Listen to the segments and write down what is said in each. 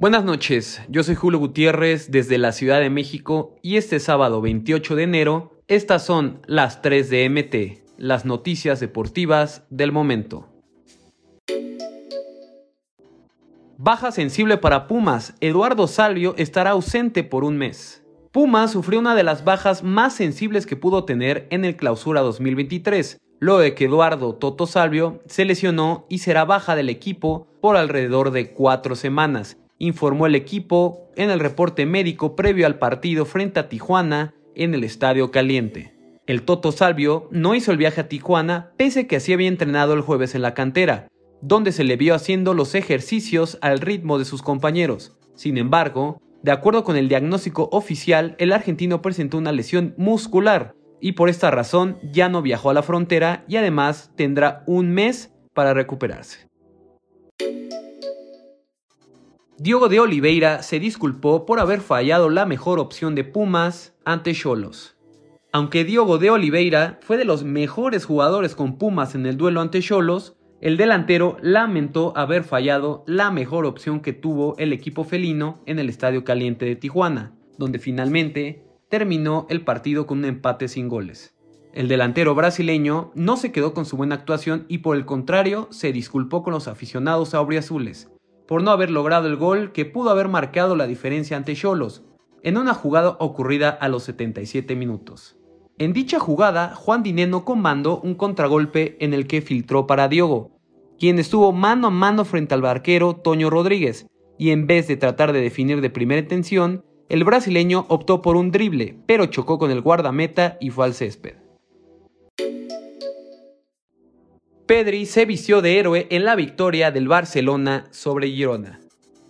Buenas noches, yo soy Julio Gutiérrez desde la Ciudad de México y este sábado 28 de enero estas son las 3 de MT, las noticias deportivas del momento. Baja sensible para Pumas, Eduardo Salvio estará ausente por un mes. Pumas sufrió una de las bajas más sensibles que pudo tener en el clausura 2023, luego de que Eduardo Toto Salvio se lesionó y será baja del equipo alrededor de cuatro semanas, informó el equipo en el reporte médico previo al partido frente a Tijuana en el Estadio Caliente. El Toto Salvio no hizo el viaje a Tijuana pese a que así había entrenado el jueves en la cantera, donde se le vio haciendo los ejercicios al ritmo de sus compañeros. Sin embargo, de acuerdo con el diagnóstico oficial, el argentino presentó una lesión muscular y por esta razón ya no viajó a la frontera y además tendrá un mes para recuperarse. Diogo de Oliveira se disculpó por haber fallado la mejor opción de Pumas ante Cholos. Aunque Diogo de Oliveira fue de los mejores jugadores con Pumas en el duelo ante Cholos, el delantero lamentó haber fallado la mejor opción que tuvo el equipo felino en el Estadio Caliente de Tijuana, donde finalmente terminó el partido con un empate sin goles. El delantero brasileño no se quedó con su buena actuación y por el contrario se disculpó con los aficionados auriazules, por no haber logrado el gol que pudo haber marcado la diferencia ante Cholos, en una jugada ocurrida a los 77 minutos. En dicha jugada, Juan Dineno comandó un contragolpe en el que filtró para Diogo, quien estuvo mano a mano frente al barquero Toño Rodríguez, y en vez de tratar de definir de primera intención, el brasileño optó por un drible, pero chocó con el guardameta y fue al césped. Pedri se vistió de héroe en la victoria del Barcelona sobre Girona.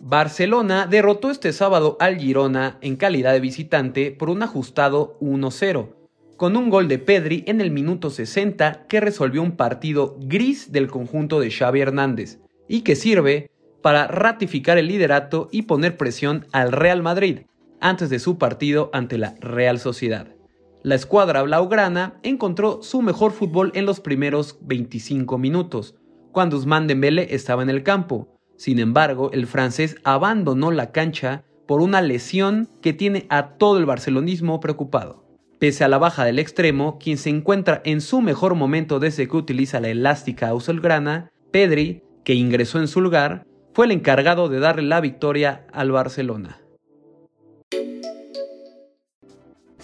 Barcelona derrotó este sábado al Girona en calidad de visitante por un ajustado 1-0, con un gol de Pedri en el minuto 60 que resolvió un partido gris del conjunto de Xavi Hernández y que sirve para ratificar el liderato y poner presión al Real Madrid antes de su partido ante la Real Sociedad. La escuadra blaugrana encontró su mejor fútbol en los primeros 25 minutos, cuando Usman Dembélé estaba en el campo. Sin embargo, el francés abandonó la cancha por una lesión que tiene a todo el barcelonismo preocupado. Pese a la baja del extremo, quien se encuentra en su mejor momento desde que utiliza la elástica azulgrana, Pedri, que ingresó en su lugar, fue el encargado de darle la victoria al Barcelona.